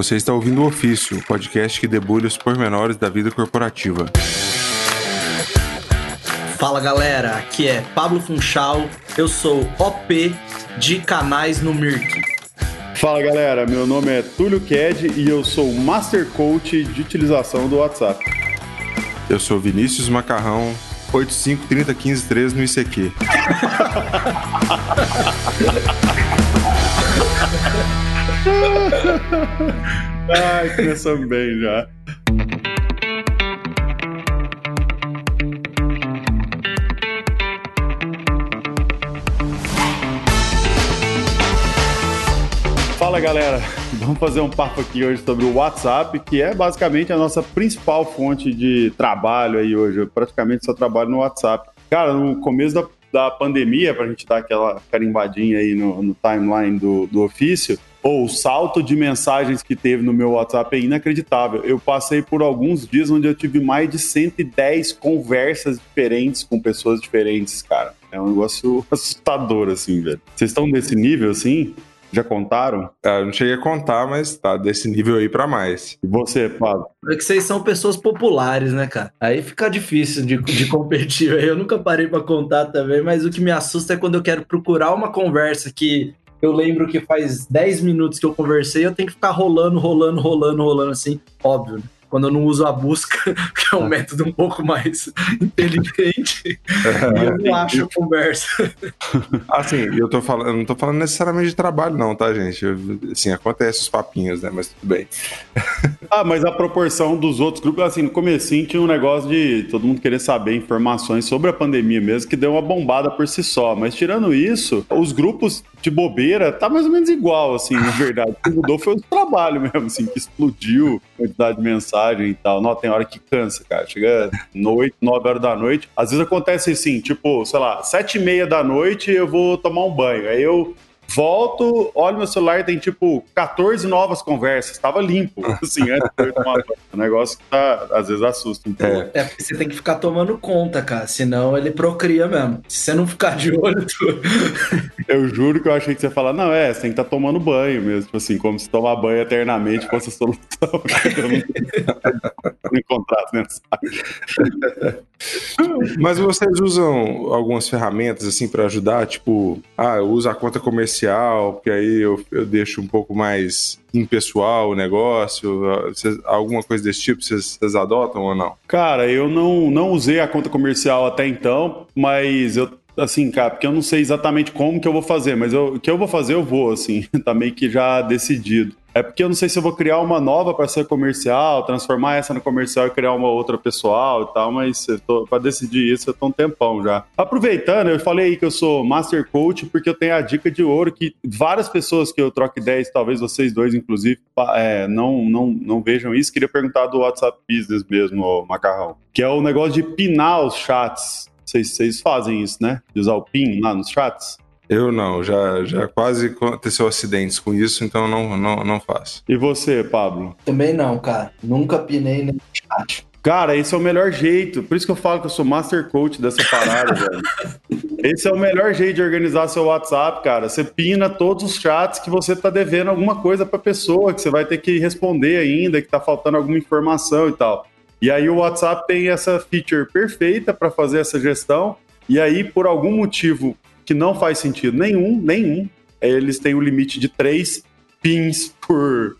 Você está ouvindo o Ofício, o podcast que debulha os pormenores da vida corporativa. Fala galera, aqui é Pablo Funchal, eu sou OP de canais no Mirk. Fala galera, meu nome é Túlio Ked e eu sou Master Coach de utilização do WhatsApp. Eu sou Vinícius Macarrão, 85301513 no ICQ. Ai, começamos bem já. Fala galera, vamos fazer um papo aqui hoje sobre o WhatsApp, que é basicamente a nossa principal fonte de trabalho aí hoje. Eu praticamente só trabalho no WhatsApp. Cara, no começo da, da pandemia, pra gente dar aquela carimbadinha aí no, no timeline do, do ofício, ou o salto de mensagens que teve no meu WhatsApp é inacreditável. Eu passei por alguns dias onde eu tive mais de 110 conversas diferentes com pessoas diferentes, cara. É um negócio assustador, assim, velho. Vocês estão nesse nível, assim? Já contaram? Ah, eu não cheguei a contar, mas tá desse nível aí pra mais. E você, Pablo? É que vocês são pessoas populares, né, cara? Aí fica difícil de, de competir. Eu nunca parei pra contar também, mas o que me assusta é quando eu quero procurar uma conversa que eu lembro que faz 10 minutos que eu conversei, eu tenho que ficar rolando, rolando, rolando, rolando assim, óbvio, né? Quando eu não uso a busca, que é um método um pouco mais inteligente, e eu não acho a conversa. Assim, eu tô falando, eu não tô falando necessariamente de trabalho, não, tá, gente? Eu, assim, acontece os papinhos, né? Mas tudo bem. ah, mas a proporção dos outros grupos, assim, no comecinho tinha um negócio de todo mundo querer saber informações sobre a pandemia mesmo, que deu uma bombada por si só. Mas tirando isso, os grupos de bobeira tá mais ou menos igual, assim, na verdade. O que mudou foi o trabalho mesmo, assim, que explodiu a quantidade de mensagem e tal. Não, tem hora que cansa, cara. Chega noite, nove horas da noite. Às vezes acontece assim, tipo, sei lá, sete e meia da noite eu vou tomar um banho. Aí eu Volto, olho meu celular e tem tipo 14 novas conversas. Tava limpo, assim, antes de eu tomar Um negócio que tá, às vezes assusta um pouco. É. é porque você tem que ficar tomando conta, cara. Senão ele procria mesmo. Se você não ficar de olho, tu... Eu juro que eu achei que você ia falar, não, é, você tem que estar tá tomando banho mesmo. Tipo assim, como se tomar banho eternamente fosse a solução. não mensagens. Mas vocês usam algumas ferramentas assim para ajudar? Tipo, ah, eu uso a conta comercial porque aí eu, eu deixo um pouco mais impessoal o negócio? Cês, alguma coisa desse tipo vocês adotam ou não? Cara, eu não, não usei a conta comercial até então, mas eu assim, cara, porque eu não sei exatamente como que eu vou fazer, mas eu, o que eu vou fazer eu vou, assim, tá meio que já decidido. É porque eu não sei se eu vou criar uma nova para ser comercial, transformar essa no comercial e criar uma outra pessoal e tal, mas para decidir isso eu tô um tempão já. Aproveitando, eu falei aí que eu sou Master Coach porque eu tenho a dica de ouro que várias pessoas que eu troco ideias, talvez vocês dois, inclusive, é, não, não, não vejam isso. Queria perguntar do WhatsApp Business mesmo, Macarrão, que é o negócio de pinar os chats. Vocês, vocês fazem isso, né? De usar o pin lá nos chats? Eu não, já, já quase aconteceu acidentes com isso, então não, não, não faço. E você, Pablo? Também não, cara. Nunca pinei nem chat. Cara, esse é o melhor jeito. Por isso que eu falo que eu sou master coach dessa parada, velho. Esse é o melhor jeito de organizar seu WhatsApp, cara. Você pina todos os chats que você tá devendo alguma coisa pra pessoa, que você vai ter que responder ainda, que tá faltando alguma informação e tal. E aí o WhatsApp tem essa feature perfeita para fazer essa gestão. E aí, por algum motivo, que não faz sentido nenhum, nenhum. Eles têm o um limite de três pins por.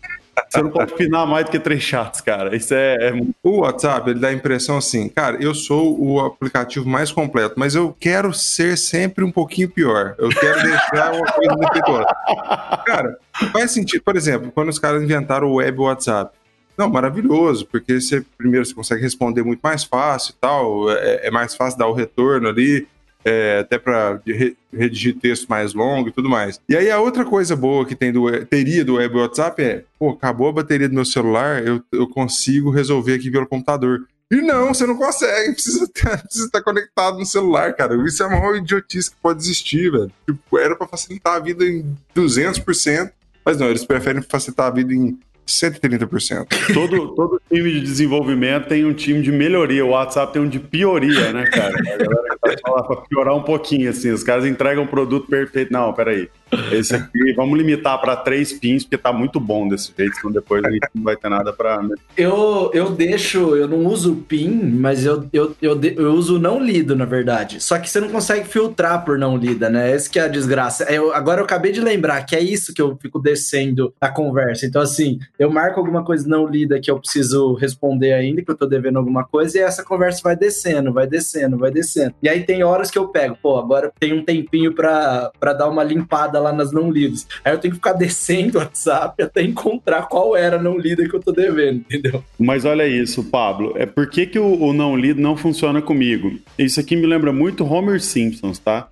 Você não pode pinar mais do que três chats, cara. Isso é, é, O WhatsApp, ele dá a impressão assim, cara, eu sou o aplicativo mais completo, mas eu quero ser sempre um pouquinho pior. Eu quero deixar uma coisa defeituosa. Cara, faz sentido. Por exemplo, quando os caras inventaram o web WhatsApp. Não, maravilhoso, porque você primeiro você consegue responder muito mais fácil e tal, é, é mais fácil dar o retorno ali, é, até para redigir texto mais longo e tudo mais. E aí a outra coisa boa que tem do, teria do web WhatsApp é, pô, acabou a bateria do meu celular, eu, eu consigo resolver aqui pelo computador. E não, você não consegue, precisa, ter, precisa estar conectado no celular, cara. Isso é a maior idiotice que pode existir, velho. Tipo, era para facilitar a vida em 200%, mas não, eles preferem facilitar a vida em 130%. Todo, todo time de desenvolvimento tem um time de melhoria. O WhatsApp tem um de pioria, né, cara? A galera tá pra piorar um pouquinho, assim. Os caras entregam um produto perfeito. Não, peraí. Esse aqui, vamos limitar para três pins, porque tá muito bom desse jeito, senão depois a gente não vai ter nada para. Eu, eu deixo, eu não uso pin, mas eu, eu, eu, eu uso não lido, na verdade. Só que você não consegue filtrar por não lida, né? Esse que é a desgraça. Eu, agora eu acabei de lembrar que é isso que eu fico descendo a conversa. Então, assim, eu marco alguma coisa não lida que eu preciso responder ainda, que eu tô devendo alguma coisa, e essa conversa vai descendo, vai descendo, vai descendo. E aí tem horas que eu pego, pô, agora tem um tempinho para dar uma limpada lá nas não lidas. Aí eu tenho que ficar descendo o WhatsApp até encontrar qual era a não lida que eu tô devendo, entendeu? Mas olha isso, Pablo. É por que, que o, o não lido não funciona comigo? Isso aqui me lembra muito Homer Simpsons, tá?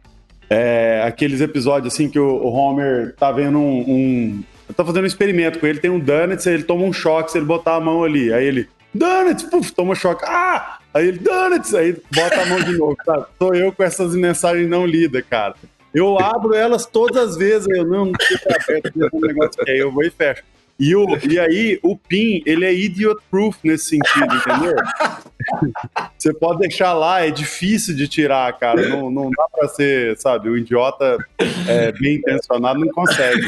É, aqueles episódios assim que o, o Homer tá vendo um, um. Tá fazendo um experimento com ele, tem um Donuts, ele toma um choque se ele botar a mão ali. Aí ele, Donuts, puf, toma choque. Ah! Aí ele, Donuts, aí bota a mão de novo? Sou eu com essas mensagens não lidas, cara. Eu abro elas todas as vezes, eu não, não fica negócio que aí eu vou e fecho. E, o, e aí, o PIN, ele é idiot proof nesse sentido, entendeu? Você pode deixar lá, é difícil de tirar, cara. Não, não dá pra ser, sabe, o idiota é, bem intencionado não consegue.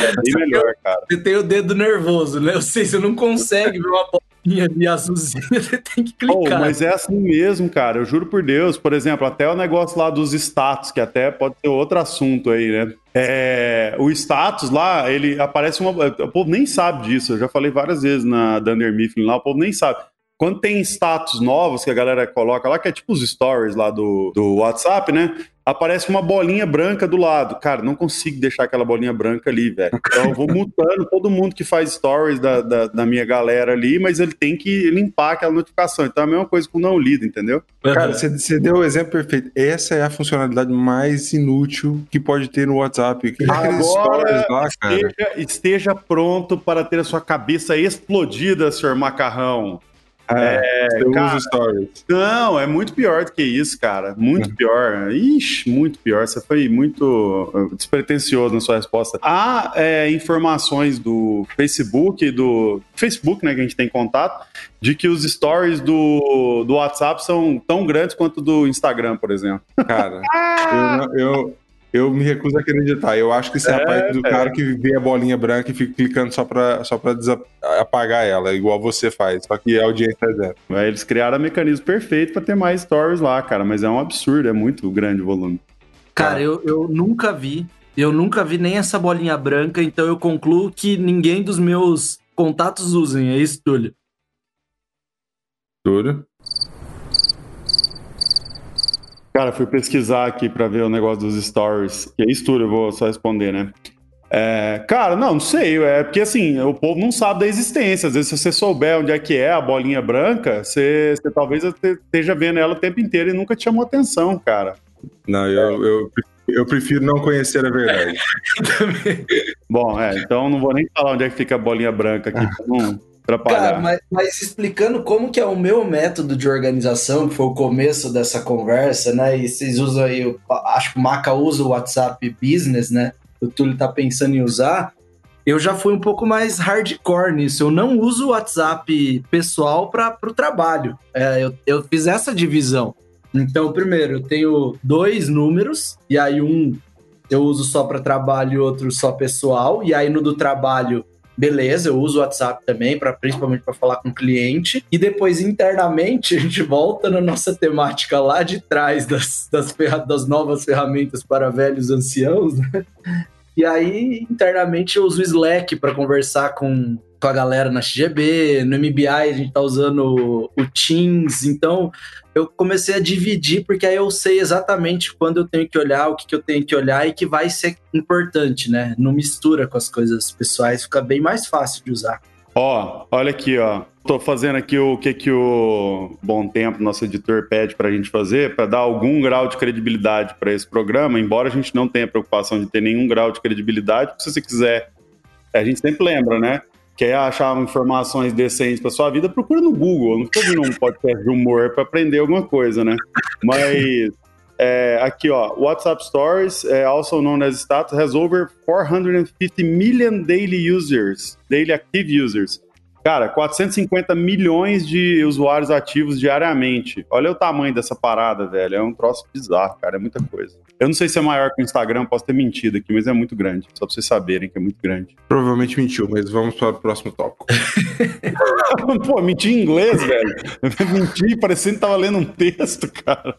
É bem melhor, cara. Você tem o dedo nervoso, né? Eu sei, você não consegue ver uma bolinha de azulzinha, você tem que clicar. Oh, mas é assim mesmo, cara. Eu juro por Deus. Por exemplo, até o negócio lá dos status, que até pode ser outro assunto aí, né? É, o status lá, ele aparece uma. O povo nem sabe disso. Eu já falei várias vezes na Dunder Mifflin lá, o povo nem sabe. Quando tem status novos que a galera coloca lá, que é tipo os stories lá do, do WhatsApp, né? aparece uma bolinha branca do lado. Cara, não consigo deixar aquela bolinha branca ali, velho. Então eu vou mutando todo mundo que faz stories da, da, da, minha galera ali, mas ele tem que limpar aquela notificação. Então é a mesma coisa com o não lido, entendeu? Cara, você, deu o exemplo perfeito. Essa é a funcionalidade mais inútil que pode ter no WhatsApp. Agora, lá, esteja, esteja pronto para ter a sua cabeça explodida, senhor Macarrão. É, é cara, stories. Não, é muito pior do que isso, cara. Muito pior. Ixi, muito pior. Você foi muito uh, despretensioso na sua resposta. Há é, informações do Facebook, do Facebook, né, que a gente tem contato, de que os stories do, do WhatsApp são tão grandes quanto do Instagram, por exemplo. Cara, eu, eu, eu me recuso a acreditar. Eu acho que isso é, é a parte do é. cara que vê a bolinha branca e fica clicando só pra, só pra apagar ela, igual você faz. Só que a audiência é zero. É, eles criaram o mecanismo perfeito para ter mais stories lá, cara. Mas é um absurdo, é muito grande o volume. Cara, eu, eu nunca vi. Eu nunca vi nem essa bolinha branca, então eu concluo que ninguém dos meus contatos usem. É isso, Túlio? Túlio? Cara, fui pesquisar aqui para ver o negócio dos stories. Que é isso tudo, eu vou só responder, né? É, cara, não, não sei. É porque assim, o povo não sabe da existência. Às vezes, se você souber onde é que é a bolinha branca, você, você talvez esteja vendo ela o tempo inteiro e nunca te chamou atenção, cara. Não, eu, eu, eu prefiro não conhecer a verdade. Bom, é, então não vou nem falar onde é que fica a bolinha branca aqui. Não, atrapalhar. Cara, mas, mas, explicando como que é o meu método de organização, que foi o começo dessa conversa, né? E vocês usam aí, eu acho que o Maca usa o WhatsApp Business, né? O Túlio tá pensando em usar. Eu já fui um pouco mais hardcore nisso. Eu não uso o WhatsApp pessoal para o trabalho. É, eu, eu fiz essa divisão. Então, primeiro, eu tenho dois números, e aí um eu uso só para trabalho e outro só pessoal. E aí no do trabalho beleza, eu uso o WhatsApp também, para principalmente para falar com o cliente. E depois, internamente, a gente volta na nossa temática lá de trás das, das, das novas ferramentas para velhos anciãos, né? E aí, internamente, eu uso o Slack para conversar com, com a galera na XGB, no MBI a gente tá usando o Teams, então eu comecei a dividir, porque aí eu sei exatamente quando eu tenho que olhar, o que, que eu tenho que olhar e que vai ser importante, né? Não mistura com as coisas pessoais, fica bem mais fácil de usar. Ó, olha aqui, ó. Tô fazendo aqui o que que o Bom Tempo, nosso editor, pede para a gente fazer para dar algum grau de credibilidade para esse programa, embora a gente não tenha preocupação de ter nenhum grau de credibilidade, se você quiser, a gente sempre lembra, né? Quer achar informações decentes para sua vida, procura no Google. Não estou vendo um podcast de humor para aprender alguma coisa, né? Mas é, aqui, ó, WhatsApp Stories, é, also known as Status, has over 450 million daily users, daily active users. Cara, 450 milhões de usuários ativos diariamente. Olha o tamanho dessa parada, velho. É um troço bizarro, cara. É muita coisa. Eu não sei se é maior que o Instagram, posso ter mentido aqui, mas é muito grande. Só pra vocês saberem que é muito grande. Provavelmente mentiu, mas vamos para o próximo tópico. Pô, mentir em inglês, velho. Mentir parecendo que tava lendo um texto, cara.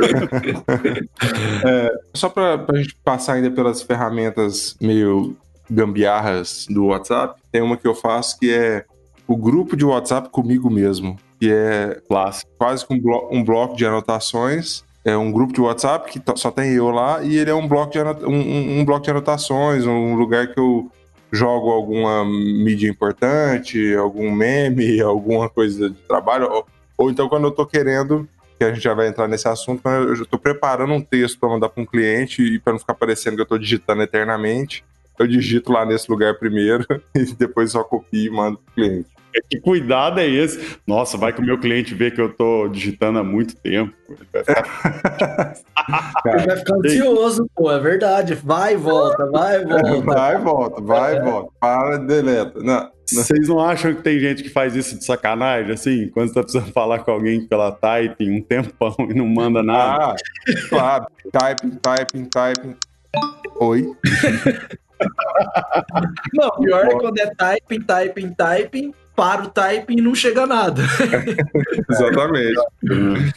é, só pra, pra gente passar ainda pelas ferramentas meio gambiarras do WhatsApp, tem uma que eu faço que é o grupo de WhatsApp comigo mesmo, que é Clássico. quase um, blo um bloco de anotações. É um grupo de WhatsApp que só tem eu lá e ele é um bloco de, um, um bloco de anotações, um lugar que eu jogo alguma mídia importante, algum meme, alguma coisa de trabalho, ou, ou então quando eu tô querendo, que a gente já vai entrar nesse assunto, eu estou preparando um texto para mandar para um cliente e para não ficar parecendo que eu estou digitando eternamente, eu digito lá nesse lugar primeiro e depois só copio e mando pro cliente. Que cuidado é esse? Nossa, vai que o meu cliente vê que eu tô digitando há muito tempo. Ele vai ficar, Ele vai ficar ansioso, pô, é verdade. Vai e volta, vai e volta. Vai e volta, vai e é. volta. Para, deleta. Não. Vocês não acham que tem gente que faz isso de sacanagem, assim? Quando você tá precisando falar com alguém pela typing um tempão e não manda nada? Ah, claro. Typing, typing, typing. Oi? Não, pior é quando é typing, typing, typing, para o typing e não chega a nada. Exatamente.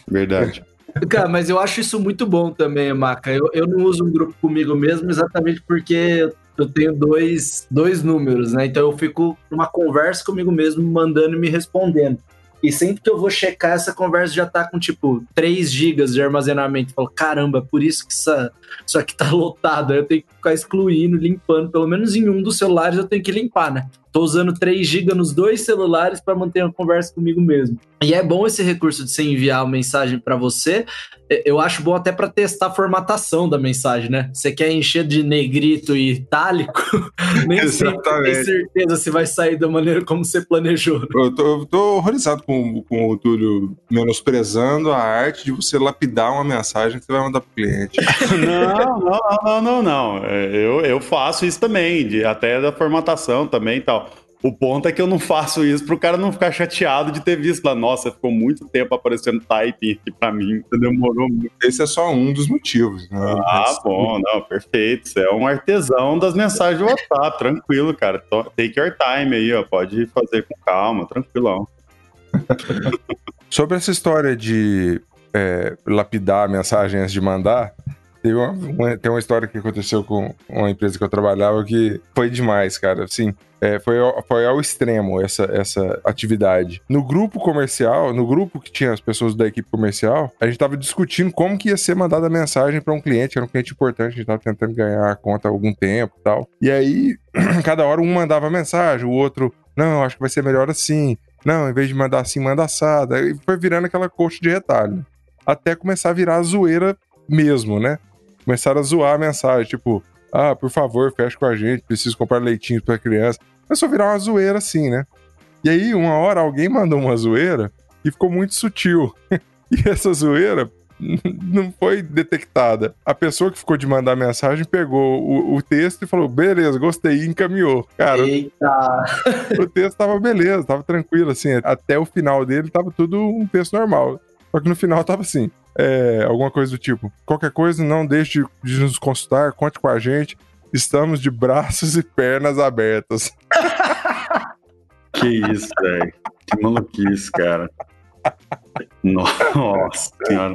Verdade. Cara, mas eu acho isso muito bom também, Maca. Eu, eu não uso um grupo comigo mesmo exatamente porque eu tenho dois, dois números, né? Então eu fico numa conversa comigo mesmo, mandando e me respondendo. E sempre que eu vou checar, essa conversa já tá com, tipo, 3 gigas de armazenamento. Eu falo, caramba, por isso que essa, isso aqui tá lotado. Aí eu tenho que ficar excluindo, limpando. Pelo menos em um dos celulares eu tenho que limpar, né? Tô usando 3 GB nos dois celulares para manter uma conversa comigo mesmo. E é bom esse recurso de você enviar uma mensagem para você. Eu acho bom até para testar a formatação da mensagem, né? Você quer encher de negrito e itálico, nem sempre tem certeza se vai sair da maneira como você planejou. Né? Eu, tô, eu tô horrorizado com, com o Túlio menosprezando a arte de você lapidar uma mensagem que você vai mandar pro cliente. não, não, não, não, não. É, eu, eu faço isso também, de, até da formatação também e tal. O ponto é que eu não faço isso pro cara não ficar chateado de ter visto lá. Nossa, ficou muito tempo aparecendo typing aqui pra mim. Demorou muito. Esse é só um dos motivos. Né? Ah, bom, não, perfeito. Você é um artesão das mensagens do WhatsApp. tranquilo, cara. Take your time aí, ó. Pode fazer com calma, tranquilão. Sobre essa história de é, lapidar a mensagem antes de mandar, Teve uma, tem uma história que aconteceu com uma empresa que eu trabalhava que foi demais, cara. Assim, é, foi, ao, foi ao extremo essa, essa atividade. No grupo comercial, no grupo que tinha as pessoas da equipe comercial, a gente tava discutindo como que ia ser mandada a mensagem para um cliente, que era um cliente importante, a gente tava tentando ganhar a conta há algum tempo e tal. E aí, cada hora um mandava mensagem, o outro, não, acho que vai ser melhor assim. Não, em vez de mandar assim, manda assada. E foi virando aquela coxa de retalho. Até começar a virar a zoeira mesmo, né? Começaram a zoar a mensagem, tipo, ah, por favor, fecha com a gente, preciso comprar leitinho pra criança. Começou a virar uma zoeira assim, né? E aí, uma hora, alguém mandou uma zoeira e ficou muito sutil. e essa zoeira não foi detectada. A pessoa que ficou de mandar a mensagem pegou o, o, texto e falou: beleza, gostei, e encaminhou. Cara, Eita. o texto tava beleza, tava tranquilo, assim, até o final dele tava tudo um texto normal. Só que no final tava assim: é, alguma coisa do tipo. Qualquer coisa, não deixe de nos consultar, conte com a gente. Estamos de braços e pernas abertas. que isso, velho. Que maluquice, cara. Nossa senhora.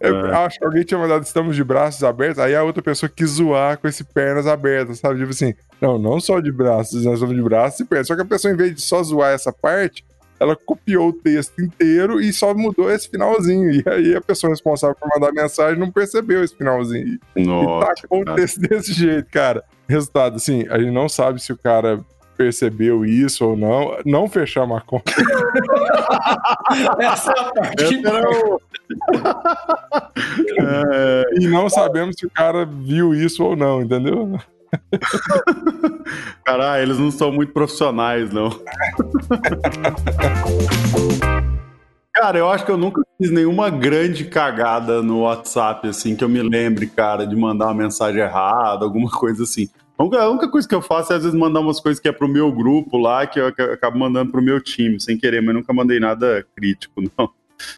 Eu é. acho que alguém tinha mandado estamos de braços abertos, aí a outra pessoa quis zoar com esse pernas abertas, sabe? Tipo assim, não, não só de braços, nós estamos de braços e pernas. Só que a pessoa, em vez de só zoar essa parte, ela copiou o texto inteiro e só mudou esse finalzinho. E aí a pessoa responsável por mandar a mensagem não percebeu esse finalzinho. Nossa, e tacou o texto desse jeito, cara. Resultado, assim, a gente não sabe se o cara percebeu isso ou não. Não fechamos a conta. Essa é a parte o... é, E não sabemos se o cara viu isso ou não, entendeu? Caralho, eles não são muito profissionais, não. Cara, eu acho que eu nunca fiz nenhuma grande cagada no WhatsApp, assim, que eu me lembre, cara, de mandar uma mensagem errada, alguma coisa assim. A única coisa que eu faço é às vezes mandar umas coisas que é pro meu grupo lá, que eu acabo mandando pro meu time, sem querer, mas nunca mandei nada crítico, não.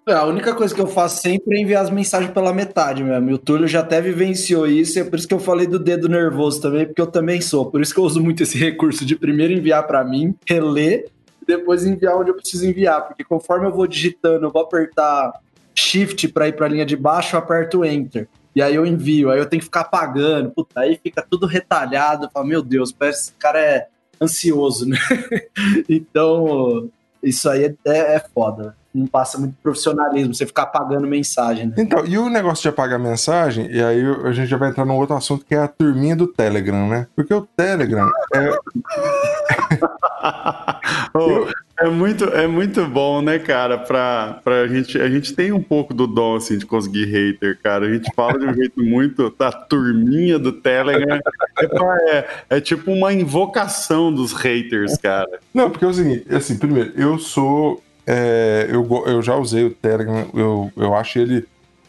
É, a única coisa que eu faço sempre é enviar as mensagens pela metade mesmo. E o Túlio já até vivenciou isso, é por isso que eu falei do dedo nervoso também, porque eu também sou. Por isso que eu uso muito esse recurso de primeiro enviar para mim, reler, e depois enviar onde eu preciso enviar. Porque conforme eu vou digitando, eu vou apertar Shift para ir para a linha de baixo, eu aperto Enter. E aí eu envio, aí eu tenho que ficar apagando, puta, aí fica tudo retalhado. Eu falo, meu Deus, parece que esse cara é ansioso, né? então, isso aí é, é, é foda não passa muito profissionalismo, você ficar apagando mensagem. Né? Então, e o negócio de apagar mensagem, e aí a gente já vai entrar num outro assunto que é a turminha do Telegram, né? Porque o Telegram é. oh, é muito, é muito bom, né, cara, pra, pra gente. A gente tem um pouco do dom, assim, de conseguir hater, cara. A gente fala de um jeito muito da turminha do Telegram. É, é, é tipo uma invocação dos haters, cara. Não, porque é seguinte, assim, primeiro, eu sou é, eu, eu já usei o Telegram, eu, eu acho ele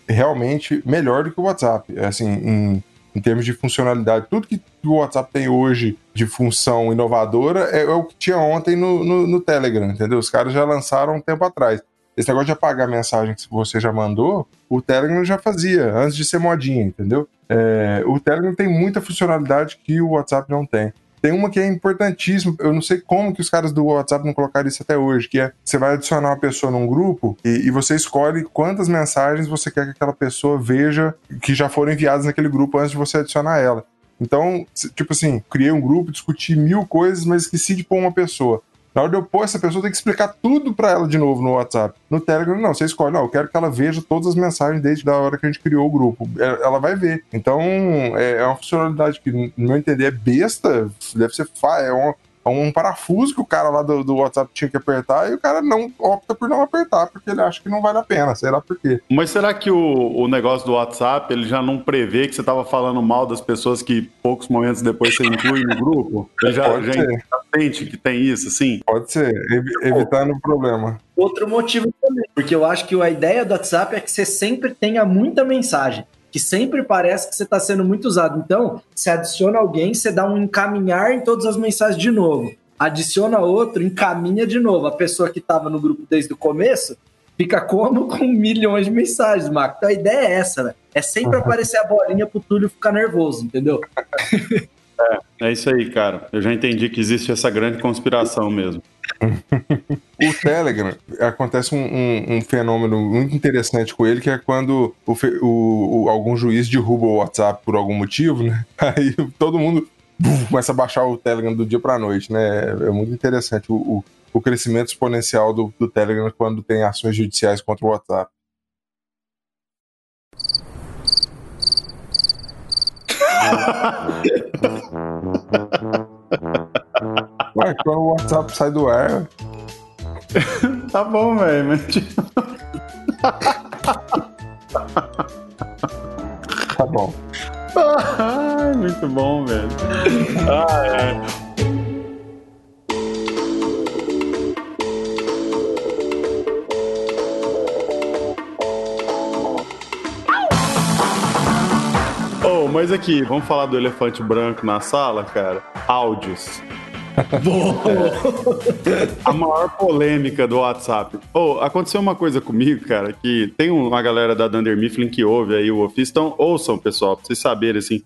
realmente melhor do que o WhatsApp. Assim, em, em termos de funcionalidade, tudo que o WhatsApp tem hoje de função inovadora é, é o que tinha ontem no, no, no, Telegram, entendeu? Os caras já lançaram um tempo atrás. Esse negócio de apagar a mensagem que você já mandou, o Telegram já fazia, antes de ser modinha, entendeu? É, o Telegram tem muita funcionalidade que o WhatsApp não tem. Tem uma que é importantíssima, eu não sei como que os caras do WhatsApp não colocaram isso até hoje, que é você vai adicionar uma pessoa num grupo e, e você escolhe quantas mensagens você quer que aquela pessoa veja que já foram enviadas naquele grupo antes de você adicionar ela. Então, tipo assim, criei um grupo, discuti mil coisas, mas esqueci de pôr uma pessoa. Na hora de eu pôr essa pessoa, tem que explicar tudo para ela de novo no WhatsApp. No Telegram, não, você escolhe, não, eu quero que ela veja todas as mensagens desde a hora que a gente criou o grupo. É, ela vai ver. Então, é, é uma funcionalidade que, no meu entender, é besta, deve ser. É uma, um parafuso que o cara lá do, do, WhatsApp tinha que apertar e o cara não opta por não apertar, porque ele acha que não vale a pena, sei lá por quê. Mas será que o, o negócio do WhatsApp, ele já não prevê que você estava falando mal das pessoas que poucos momentos depois você inclui no grupo? Ele já, Pode já sente que tem isso, sim? Pode ser, evitando o problema. Outro motivo também, porque eu acho que a ideia do WhatsApp é que você sempre tenha muita mensagem que sempre parece que você está sendo muito usado. Então, você adiciona alguém, você dá um encaminhar em todas as mensagens de novo. Adiciona outro, encaminha de novo. A pessoa que estava no grupo desde o começo fica como com milhões de mensagens, Marco. Então a ideia é essa, né? É sempre uhum. aparecer a bolinha pro Túlio ficar nervoso, entendeu? É, é isso aí, cara. Eu já entendi que existe essa grande conspiração mesmo. O Telegram acontece um, fenômeno muito interessante com ele, que é quando algum juiz derruba o WhatsApp por algum motivo, né? Aí todo mundo começa a baixar o Telegram do dia para noite, né? É muito interessante o, crescimento exponencial do Telegram quando tem ações judiciais contra o WhatsApp. Ué, quando o WhatsApp sai do ar. tá bom, velho, mas. tá bom. Ai, muito bom, velho. Ah, é. Oh, mas aqui, vamos falar do elefante branco na sala, cara? Áudios. A maior polêmica do WhatsApp. Oh, aconteceu uma coisa comigo, cara, que tem uma galera da Dunder Mifflin que ouve aí o Office, então ouçam, pessoal, pra vocês saberem, assim.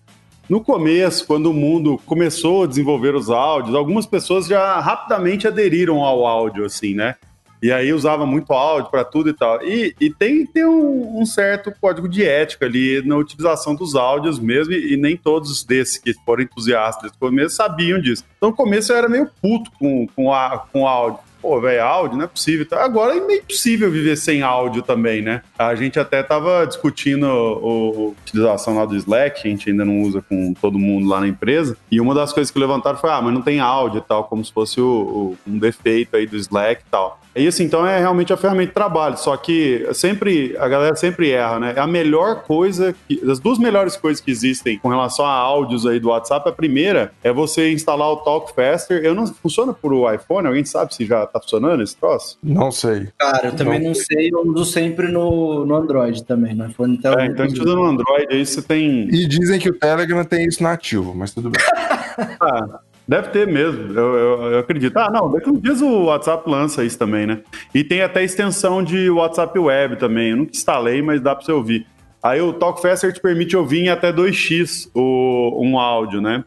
No começo, quando o mundo começou a desenvolver os áudios, algumas pessoas já rapidamente aderiram ao áudio, assim, né? E aí usava muito áudio para tudo e tal. E, e tem, tem um, um, certo código de ética ali na utilização dos áudios mesmo, e, e nem todos desses que foram entusiastas no começo sabiam disso. Então no começo eu era meio puto com, com, a, com áudio pô, velho, áudio não é possível. Agora é meio possível viver sem áudio também, né? A gente até tava discutindo a utilização lá do Slack, que a gente ainda não usa com todo mundo lá na empresa, e uma das coisas que levantaram foi, ah, mas não tem áudio e tal, como se fosse o, o, um defeito aí do Slack e tal. E assim, então é realmente a ferramenta de trabalho, só que sempre, a galera sempre erra, né? É a melhor coisa, que, as duas melhores coisas que existem com relação a áudios aí do WhatsApp, a primeira é você instalar o Talk Faster. Eu não funciona por o iPhone, alguém sabe se já tá funcionando esse troço? Não sei. Cara, eu também não, não sei, eu uso sempre no, no Android também, no iPhone então. É, então a gente usa no Android, aí você tem. E dizem que o Telegram tem isso nativo, mas tudo bem. ah. Deve ter mesmo, eu, eu, eu, acredito. Ah, não, daqui uns dias o WhatsApp lança isso também, né? E tem até extensão de WhatsApp Web também. Eu nunca instalei, mas dá para você ouvir. Aí o Talk Faster te permite ouvir em até 2x o, um áudio, né?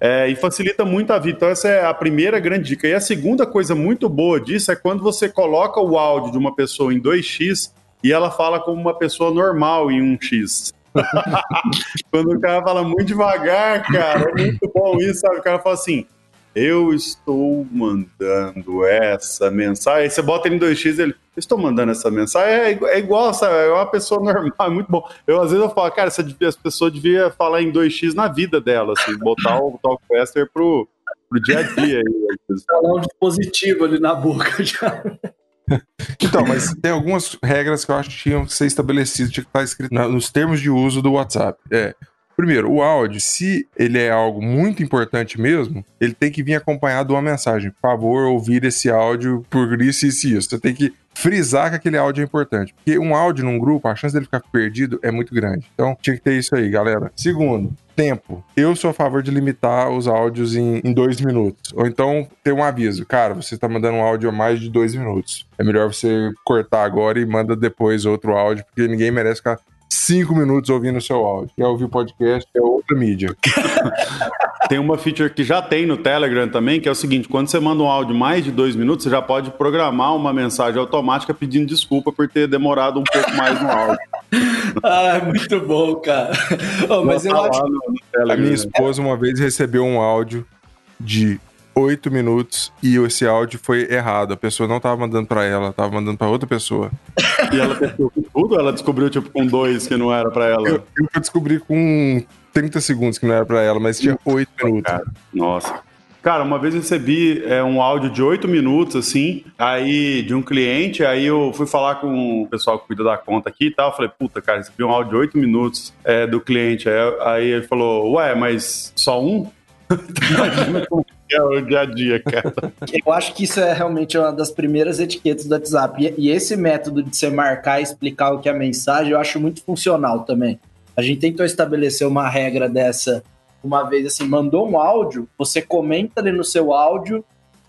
É, e facilita muito a vida. Então, essa é a primeira grande dica. E a segunda coisa muito boa disso é quando você coloca o áudio de uma pessoa em 2x e ela fala como uma pessoa normal em 1x. quando o cara fala muito devagar, cara, é muito bom isso, sabe? O cara fala assim. Eu estou mandando essa mensagem. Aí você bota ele em 2x ele. Estou mandando essa mensagem. É, é igual, sabe? É uma pessoa normal, é muito bom. Eu, às vezes, eu falo, cara, essa, essa pessoa devia falar em 2x na vida dela, assim, botar o Talkcaster pro, pro dia a dia. Falar um dispositivo ali na boca já. Então, mas tem algumas regras que eu acho que tinham que ser estabelecidas, tinha que estar escrito nos termos de uso do WhatsApp. É, Primeiro, o áudio, se ele é algo muito importante mesmo, ele tem que vir acompanhado de uma mensagem. Por favor, ouvir esse áudio por isso e isso. Você tem que frisar que aquele áudio é importante. Porque um áudio num grupo, a chance dele ficar perdido é muito grande. Então, tinha que ter isso aí, galera. Segundo, tempo. Eu sou a favor de limitar os áudios em, em dois minutos. Ou então ter um aviso. Cara, você está mandando um áudio a mais de dois minutos. É melhor você cortar agora e manda depois outro áudio, porque ninguém merece ficar cinco minutos ouvindo o seu áudio. Quer ouvir podcast, é outra mídia. tem uma feature que já tem no Telegram também, que é o seguinte: quando você manda um áudio mais de dois minutos, você já pode programar uma mensagem automática pedindo desculpa por ter demorado um pouco mais no áudio. ah, muito bom, cara. Oh, mas eu acho... No, no a minha esposa uma vez recebeu um áudio de oito minutos e esse áudio foi errado. A pessoa não tava mandando para ela, tava mandando para outra pessoa. E ela testou com tudo ela descobriu, tipo, com dois que não era para ela? Eu, eu, descobri com 30 segundos que não era para ela, mas tinha oito minutos. Cara, nossa. Cara, uma vez eu recebi é, um áudio de oito minutos, assim, aí de um cliente, aí eu fui falar com o pessoal que cuida da conta aqui e tal, falei, puta, cara, recebi um áudio de oito minutos é, do cliente, aí, aí ele falou, ué, mas só um? Imagina é o dia a dia, cara. Eu acho que isso é realmente uma das primeiras etiquetas do WhatsApp. E, esse método de você marcar e explicar o que é a mensagem, eu acho muito funcional também. A gente tentou estabelecer uma regra dessa uma vez assim, mandou um áudio, você comenta ali no seu áudio,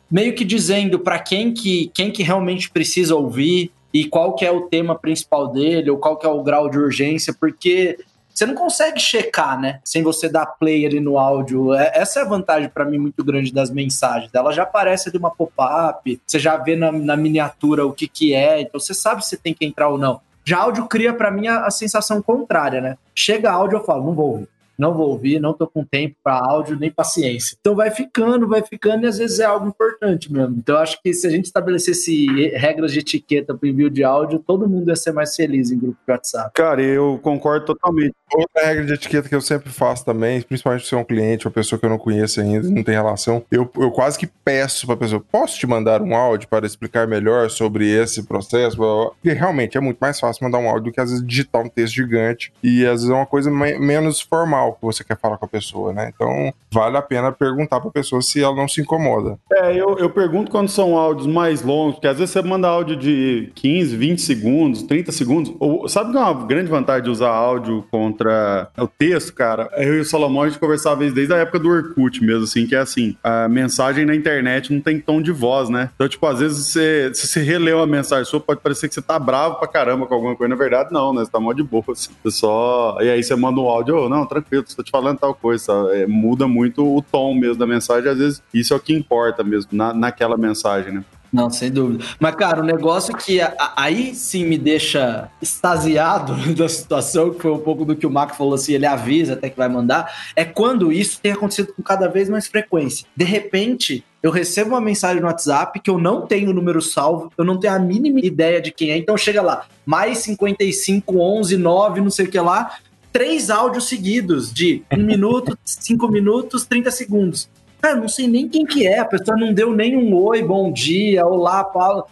meio que dizendo para quem que quem que realmente precisa ouvir e qual que é o tema principal dele ou qual que é o grau de urgência, porque você não consegue checar, né? Sem você dar play ali no áudio. É, essa é a vantagem para mim muito grande das mensagens. Ela já aparece ali uma pop-up, você já vê na, na, miniatura o que que é, então você sabe se tem que entrar ou não. Já áudio cria para mim a, a, sensação contrária, né? Chega áudio, eu falo, não vou ouvir não vou ouvir, não tô com tempo para áudio nem paciência. Então vai ficando, vai ficando e às vezes é algo importante mesmo. Então acho que se a gente estabelecesse regras de etiqueta para envio de áudio, todo mundo ia ser mais feliz em grupo de WhatsApp. Cara, eu concordo totalmente. Outra regra de etiqueta que eu sempre faço também, principalmente se é um cliente, uma pessoa que eu não conheço ainda, não tem relação, eu, eu quase que peço para a pessoa, posso te mandar um áudio para explicar melhor sobre esse processo? Porque realmente é muito mais fácil mandar um áudio do que às vezes digitar um texto gigante e às vezes é uma coisa menos formal que você quer falar com a pessoa, né? Então, vale a pena perguntar para a pessoa se ela não se incomoda. É, eu, eu pergunto quando são áudios mais longos, porque às vezes você manda áudio de 15, 20 segundos, 30 segundos. Ou, sabe que é uma grande vantagem de usar áudio contra o texto, cara? Eu e o Salomão, a gente conversava desde a época do Orkut mesmo, assim, que é assim, a mensagem na internet não tem tom de voz, né? Então, tipo, às vezes você, se você releu uma mensagem sua, pode parecer que você tá bravo pra caramba com alguma coisa. Na verdade, não, né? Você tá mó de boa, assim. Você só... E aí você manda um áudio, oh, não, tranquilo, estou te falando tal coisa, é, muda muito o tom mesmo da mensagem, às vezes isso é o que importa mesmo na, naquela mensagem, né? Não, sem dúvida. Mas, cara, o um negócio que aí sim me deixa extasiado da situação, que foi um pouco do que o Marco falou assim, ele avisa até que vai mandar, é quando isso tem acontecido com cada vez mais frequência. De repente, eu recebo uma mensagem no WhatsApp que eu não tenho o número salvo, eu não tenho a mínima ideia de quem é, então chega lá, mais 55, 11, 9, não sei o que lá, três áudios seguidos de um minuto, cinco minutos, 30 segundos. Cara, não sei nem quem que é, a pessoa não deu nem um oi, bom dia, olá, Paulo.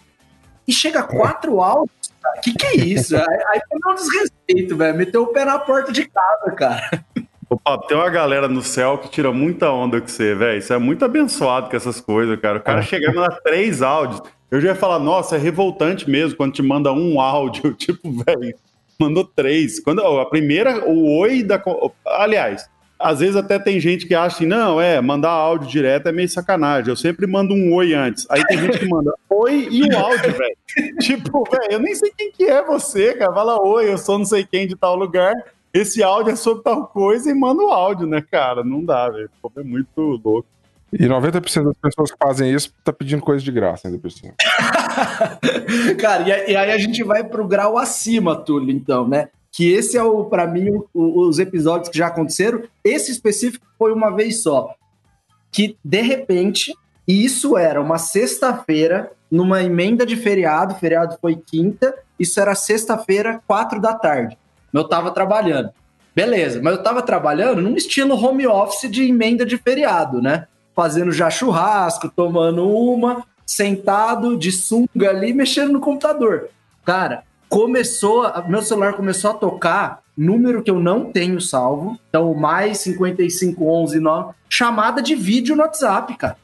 E chega quatro áudios, cara. Que que é isso? aí, foi um desrespeito, velho. Meteu o pé na porta de casa, cara. Opa, tem uma galera no céu que tira muita onda com você, velho. Isso é muito abençoado com essas coisas, cara. O cara é. chega e manda três áudios. Eu já ia falar, nossa, é revoltante mesmo quando te manda um áudio. Tipo, velho, mandou três. Quando a primeira, o oi da. Aliás, às vezes até tem gente que acha assim, não, é, mandar áudio direto é meio sacanagem. Eu sempre mando um oi antes. Aí tem gente que manda oi e o áudio, velho. tipo, velho, eu nem sei quem que é você, cara. Fala oi, eu sou não sei quem de tal lugar. Esse áudio é sobre tal coisa e manda o áudio, né, cara? Não dá, velho. É muito louco. E 90% das pessoas que fazem isso tá pedindo coisa de graça ainda por cima. Cara, e, aí a gente vai pro grau acima, Túlio, então, né? Que esse é o, para mim, o, os episódios que já aconteceram. Esse específico foi uma vez só. Que de repente, isso era uma sexta-feira, numa emenda de feriado, feriado foi quinta, isso era sexta-feira, quatro da tarde. Eu tava trabalhando. Beleza, mas eu tava trabalhando num estilo home office de emenda de feriado, né? Fazendo já churrasco, tomando uma, sentado de sunga ali, mexendo no computador. Cara, começou, meu celular começou a tocar número que eu não tenho salvo, então mais 5511 9, chamada de vídeo no WhatsApp, cara.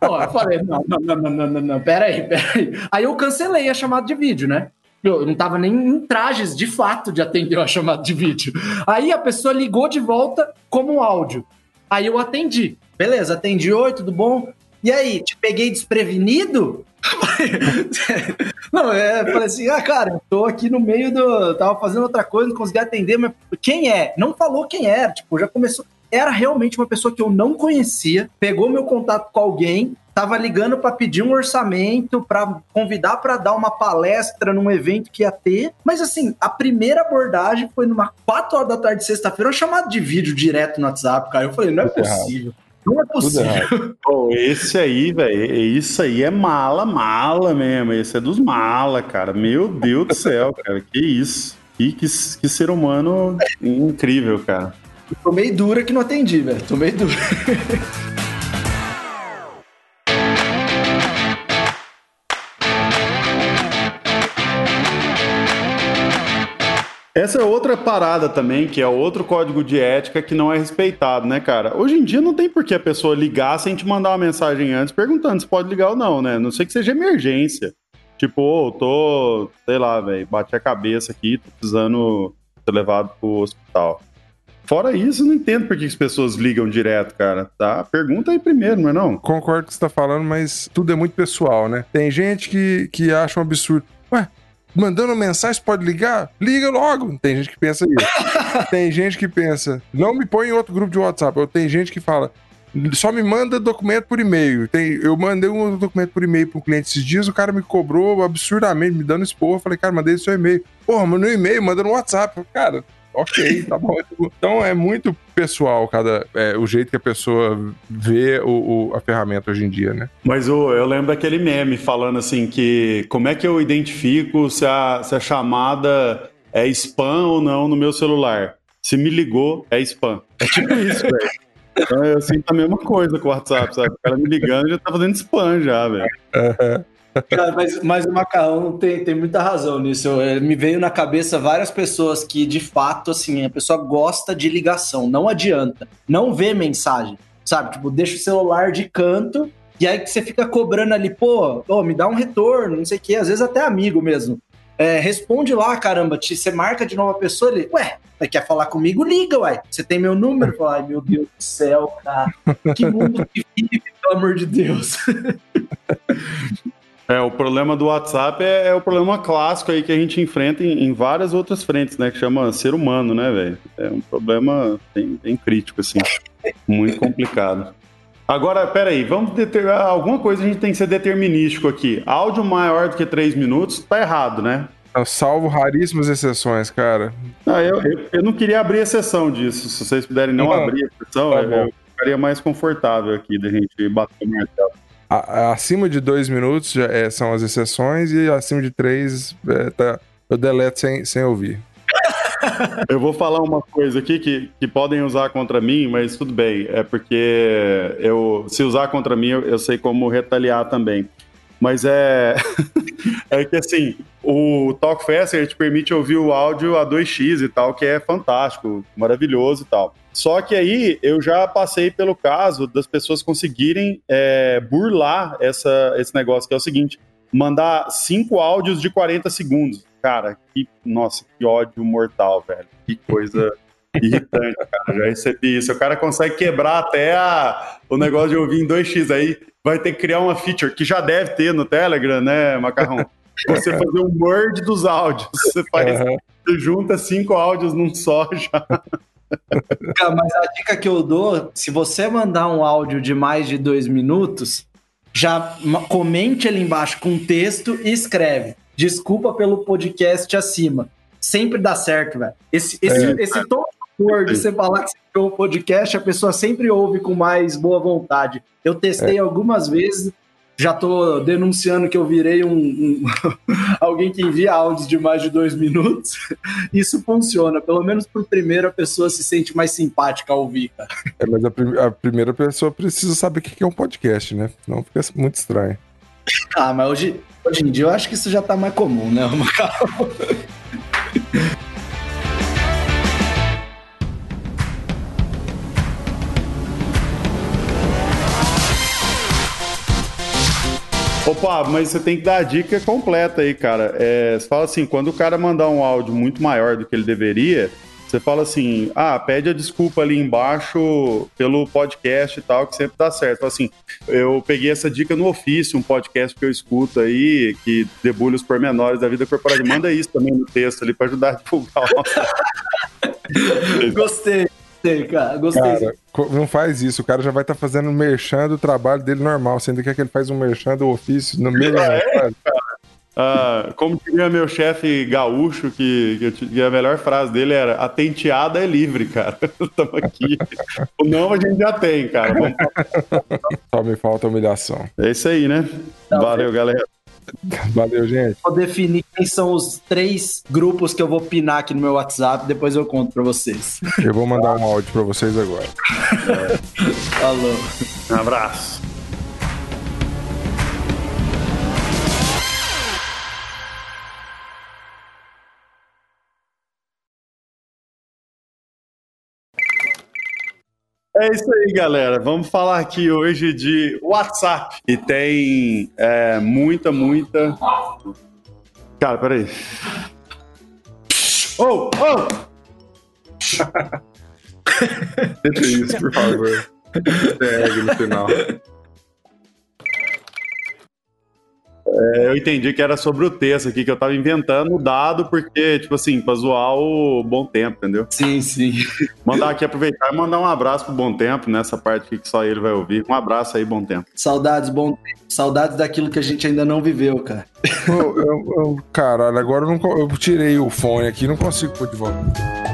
Pô, eu falei, não, não, não, não, não, não, pera aí, pera aí. Aí eu cancelei a chamada de vídeo, né? Eu não tava nem em trajes de fato de atender a chamada de vídeo. Aí a pessoa ligou de volta como áudio. Aí eu atendi. Beleza, atendi, oi, tudo bom? E aí, te peguei desprevenido? não, é, falei assim, ah, cara, eu tô aqui no meio do. Tava fazendo outra coisa, não consegui atender, mas quem é? Não falou quem era, tipo, já começou. Era realmente uma pessoa que eu não conhecia, pegou meu contato com alguém, tava ligando para pedir um orçamento, para convidar para dar uma palestra num evento que ia ter. Mas assim, a primeira abordagem foi numa 4 horas da tarde, sexta-feira, uma chamada de vídeo direto no WhatsApp, cara. Eu falei, não é possível. Não é possível. Pô, esse aí, velho, isso aí é mala, mala mesmo. Esse é dos mala, cara. Meu Deus do céu, cara. Que isso. Que, que, que ser humano incrível, cara. Tomei dura que não atendi, velho. Tomei dura. Essa é outra parada também, que é outro código de ética que não é respeitado, né, cara? Hoje em dia não tem por que a pessoa ligar sem te mandar uma mensagem antes perguntando se pode ligar ou não, né? Não sei que seja emergência. Tipo, oh, tô, sei lá, velho, bati a cabeça aqui, tô precisando ser levado pro hospital. Fora isso, não entendo por que as pessoas ligam direto, cara. Tá? Pergunta aí primeiro, não é não? Concordo com o que você tá falando, mas tudo é muito pessoal, né? Tem gente que, que acha um absurdo. Ué, mandando mensagem, pode ligar? Liga logo. Tem gente que pensa isso. tem gente que pensa, não me põe em outro grupo de WhatsApp. Ou tem gente que fala, só me manda documento por e-mail. Tem, eu mandei um documento por e-mail para um cliente esses dias, o cara me cobrou absurdamente, me dando expor. Eu falei, cara, mandei seu e-mail. Porra, mandou um e-mail, manda no WhatsApp. Cara, ok, tá bom. Então é muito pessoal cada é, o jeito que a pessoa vê o, o, a ferramenta hoje em dia, né? Mas o, eu lembro daquele meme falando assim que como é que eu identifico se a, se a chamada é spam ou não no meu celular? Se me ligou, é spam. É tipo isso, velho. Então eu sinto a mesma coisa com o WhatsApp, sabe? O cara me ligando já tá fazendo spam já, velho. Uhum. Cara, mas, mas o Macarrão tem, tem muita razão nisso. Eu, me veio na cabeça várias pessoas que, de fato, assim, a pessoa gosta de ligação, não adianta. Não vê mensagem, sabe? Tipo, deixa o celular de canto e aí que você fica cobrando ali, pô, oh, me dá um retorno, não sei o quê, às vezes até amigo mesmo. É, responde lá, caramba, te, você marca de nova pessoa, ele, ué, quer falar comigo? Liga, ué. Você tem meu número? Fala, ai, meu Deus do céu, cara. Que mundo que vive, pelo amor de Deus. É, o problema do WhatsApp é, é, o problema clássico aí que a gente enfrenta em, em, várias outras frentes, né? Que chama ser humano, né, velho? É um problema bem, bem, crítico, assim. Muito complicado. Agora, peraí, vamos determinar. Alguma coisa a gente tem que ser determinístico aqui. Áudio maior do que 3 minutos, tá errado, né? Eu salvo raríssimas exceções, cara. Ah, eu, eu, eu, não queria abrir exceção disso. Se vocês puderem não, não abrir exceção, tá eu, ficaria mais confortável aqui da gente bater o martelo acima de dois minutos já, é, são as exceções e acima de três é, tá, eu deleto sem, sem ouvir. Eu vou falar uma coisa aqui que, que podem usar contra mim, mas tudo bem. É porque eu, se usar contra mim, eu, eu sei como retaliar também. Mas é, é que assim, o Talkfest te permite ouvir o áudio a 2x e tal, que é fantástico, maravilhoso e tal. Só que aí eu já passei pelo caso das pessoas conseguirem é, burlar essa, esse negócio, que é o seguinte: mandar cinco áudios de 40 segundos. Cara, que, nossa, que ódio mortal, velho. Que coisa Irritante, cara. Já recebi isso. O cara consegue quebrar até a, o negócio de ouvir em 2x. Aí vai ter que criar uma feature que já deve ter no Telegram, né, Macarrão? Você fazer um merge dos áudios. Você faz. Uhum. Você junta cinco áudios num só já. Mas a dica que eu dou, se você mandar um áudio de mais de dois minutos, já comente ali embaixo com texto e escreve. Desculpa pelo podcast acima. Sempre dá certo, velho. Esse, esse, é, esse tom de você falar que você criou um podcast, a pessoa sempre ouve com mais boa vontade. Eu testei é. algumas vezes, já tô denunciando que eu virei um, um alguém que envia áudios de mais de dois minutos. Isso funciona. Pelo menos pro primeiro a pessoa se sente mais simpática ao ouvir, cara. É, mas a, prim a primeira pessoa precisa saber o que é um podcast, né? Não fica muito estranho. Ah, mas hoje, hoje em dia eu acho que isso já tá mais comum, né, Macau? Opa, mas você tem que dar a dica completa aí, cara. É, você fala assim, quando o cara mandar um áudio muito maior do que ele deveria, você fala assim, ah, pede a desculpa ali embaixo pelo podcast e tal, que sempre dá certo. Assim, eu peguei essa dica no ofício, um podcast que eu escuto aí, que debulha os pormenores da vida corporativa. Manda isso também no texto ali para ajudar a divulgar. Gostei. Gostei, cara. Gostei. Cara, não faz isso. O cara já vai estar tá fazendo merchan do trabalho dele normal. Você ainda quer que ele faz um merchan do ofício no meio ah, é, ah, como diria meu chefe gaúcho, que, que, a melhor frase dele era: a tenteada é livre, cara. Estamos aqui. o não a gente já tem, cara. Vamos... Só me falta humilhação. É isso aí, né? Valeu, galera. Valeu, gente. Vou definir quem são os três grupos que eu vou pinar aqui no meu WhatsApp, depois eu conto pra vocês. Eu vou mandar um áudio pra vocês agora. É. Falou. Um abraço. É isso aí, galera. Vamos falar aqui hoje de WhatsApp. E tem é, muita, muita. Cara, peraí. Oh, oh! Deixa isso, por favor. Segue no final. É, eu entendi que era sobre o texto aqui, que eu tava inventando o dado, porque, tipo assim, pra zoar o Bom Tempo, entendeu? Sim, sim. Mandar aqui, aproveitar e mandar um abraço pro Bom Tempo, nessa parte aqui que só ele vai ouvir. Um abraço aí, Bom Tempo. Saudades, Bom Tempo. Saudades daquilo que a gente ainda não viveu, cara. eu, eu, eu, caralho, agora eu, não, eu tirei o fone aqui, não consigo pôr de volta.